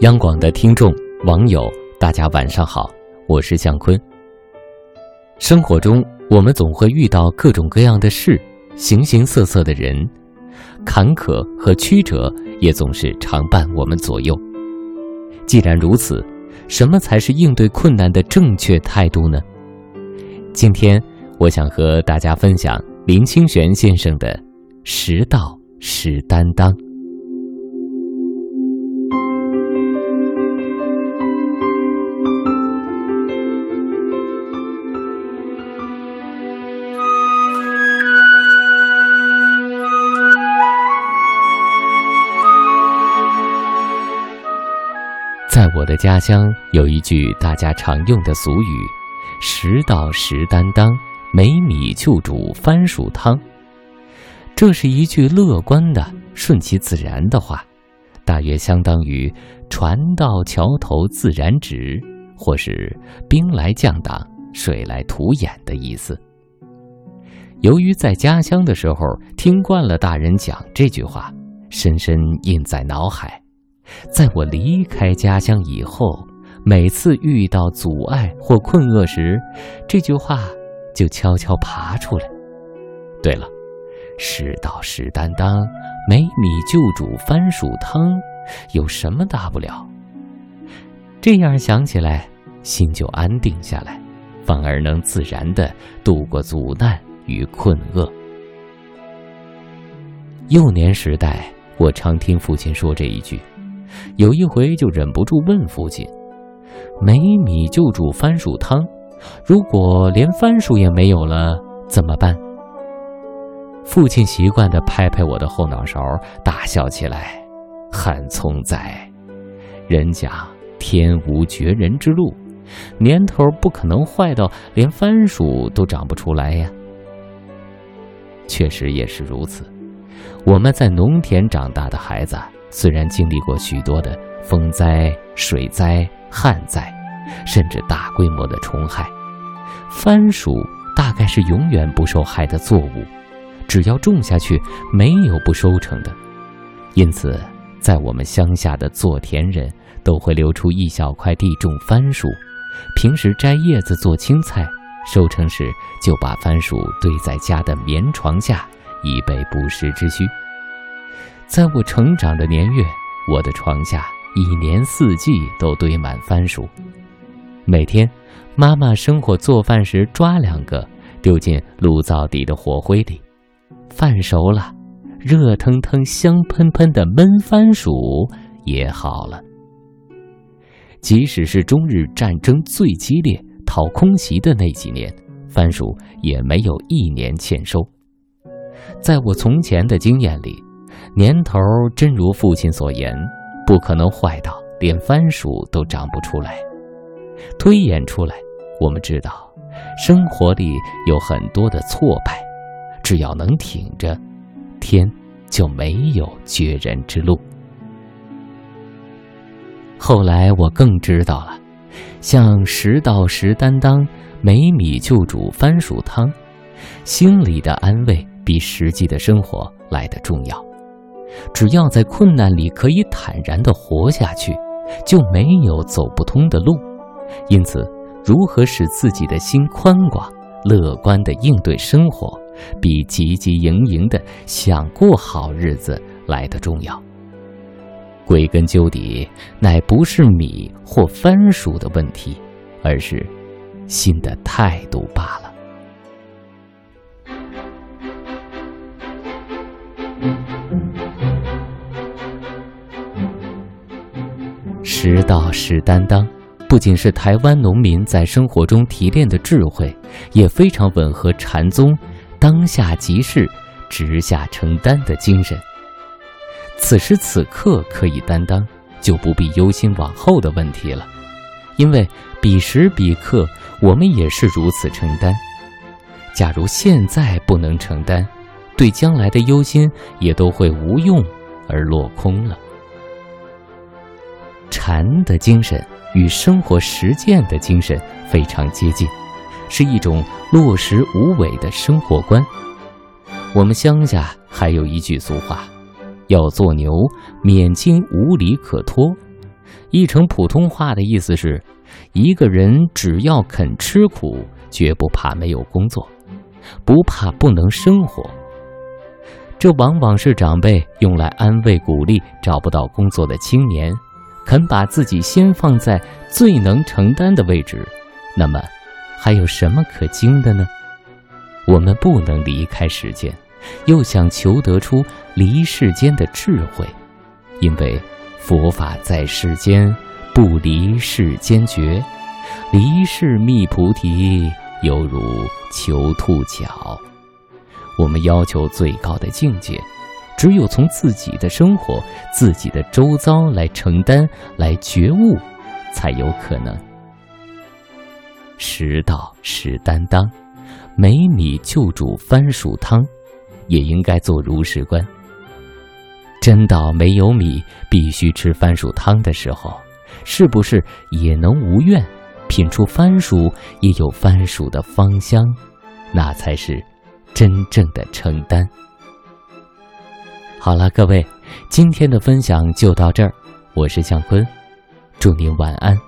央广的听众、网友，大家晚上好，我是向坤。生活中，我们总会遇到各种各样的事，形形色色的人，坎坷和曲折也总是常伴我们左右。既然如此，什么才是应对困难的正确态度呢？今天，我想和大家分享林清玄先生的“识道是担当”。我的家乡，有一句大家常用的俗语：“食到食担当，没米就煮番薯汤。”这是一句乐观的、顺其自然的话，大约相当于“船到桥头自然直”或是“兵来将挡，水来土掩”的意思。由于在家乡的时候听惯了大人讲这句话，深深印在脑海。在我离开家乡以后，每次遇到阻碍或困厄时，这句话就悄悄爬出来。对了，世道是担当，没米就煮番薯汤，有什么大不了？这样想起来，心就安定下来，反而能自然的度过阻难与困厄。幼年时代，我常听父亲说这一句。有一回就忍不住问父亲：“没米就煮番薯汤，如果连番薯也没有了怎么办？”父亲习惯地拍拍我的后脑勺，大笑起来：“很聪在，人家天无绝人之路，年头不可能坏到连番薯都长不出来呀。”确实也是如此，我们在农田长大的孩子。虽然经历过许多的风灾、水灾、旱灾，甚至大规模的虫害，番薯大概是永远不受害的作物，只要种下去，没有不收成的。因此，在我们乡下的做田人都会留出一小块地种番薯，平时摘叶子做青菜，收成时就把番薯堆在家的棉床下，以备不时之需。在我成长的年月，我的床下一年四季都堆满番薯。每天，妈妈生火做饭时抓两个，丢进炉灶底的火灰里。饭熟了，热腾腾、香喷喷的焖番薯也好了。即使是中日战争最激烈、讨空袭的那几年，番薯也没有一年欠收。在我从前的经验里。年头真如父亲所言，不可能坏到连番薯都长不出来。推演出来，我们知道，生活里有很多的挫败，只要能挺着，天就没有绝人之路。后来我更知道了，像食到食担当，没米就煮番薯汤，心里的安慰比实际的生活来的重要。只要在困难里可以坦然地活下去，就没有走不通的路。因此，如何使自己的心宽广、乐观地应对生活，比汲汲营营地想过好日子来得重要。归根究底，乃不是米或番薯的问题，而是心的态度罢了。实道是担当，不仅是台湾农民在生活中提炼的智慧，也非常吻合禅宗“当下即是，直下承担”的精神。此时此刻可以担当，就不必忧心往后的问题了，因为彼时彼刻我们也是如此承担。假如现在不能承担，对将来的忧心也都会无用而落空了。禅的精神与生活实践的精神非常接近，是一种落实无为的生活观。我们乡下还有一句俗话：“要做牛，免惊无理可拖。”译成普通话的意思是：一个人只要肯吃苦，绝不怕没有工作，不怕不能生活。这往往是长辈用来安慰鼓励找不到工作的青年，肯把自己先放在最能承担的位置。那么，还有什么可惊的呢？我们不能离开世间，又想求得出离世间的智慧，因为佛法在世间，不离世间觉。离世觅菩提，犹如求兔角。我们要求最高的境界，只有从自己的生活、自己的周遭来承担、来觉悟，才有可能。食道是担当，没米就煮番薯汤，也应该做如是观。真到没有米必须吃番薯汤的时候，是不是也能无怨，品出番薯也有番薯的芳香？那才是。真正的承担。好了，各位，今天的分享就到这儿。我是向坤，祝您晚安。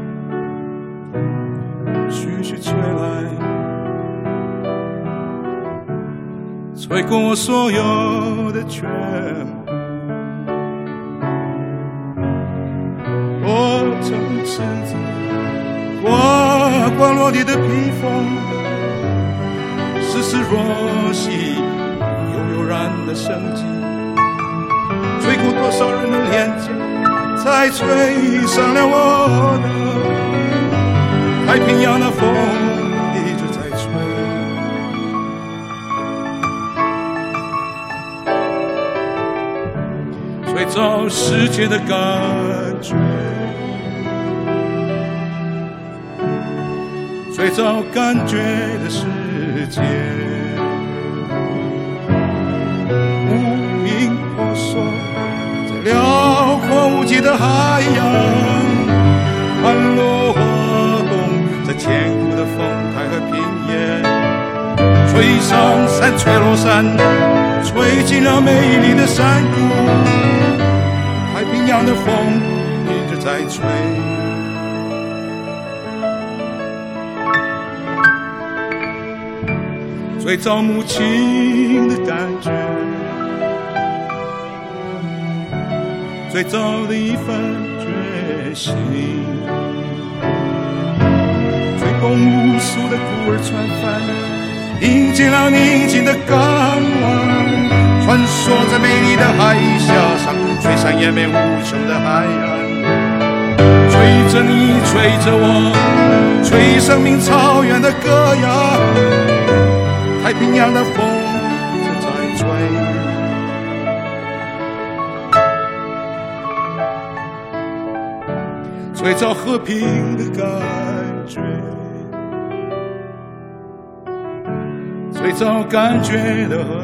徐徐吹来，吹过我所有的全部。我曾赤子刮刮落地的披风，丝丝若细，悠悠然的生机。吹过多少人的脸颊，才吹上了我的。太平洋的风一直在吹，最早世界的感觉，最早感觉的世界，无名婆娑在辽阔无际的海洋，安落。千古的风台和平原，吹上山，吹落山，吹进了美丽的山谷。太平洋的风一直在吹，最早母亲的感觉，最早的一份决心。无数的孤儿船帆，迎接了宁静的港湾，穿梭在美丽的海峡上，吹散延绵无穷的海岸。吹着你，吹着我，吹生命草原的歌谣。太平洋的风一直在吹，吹着和平的感觉。最早感觉的。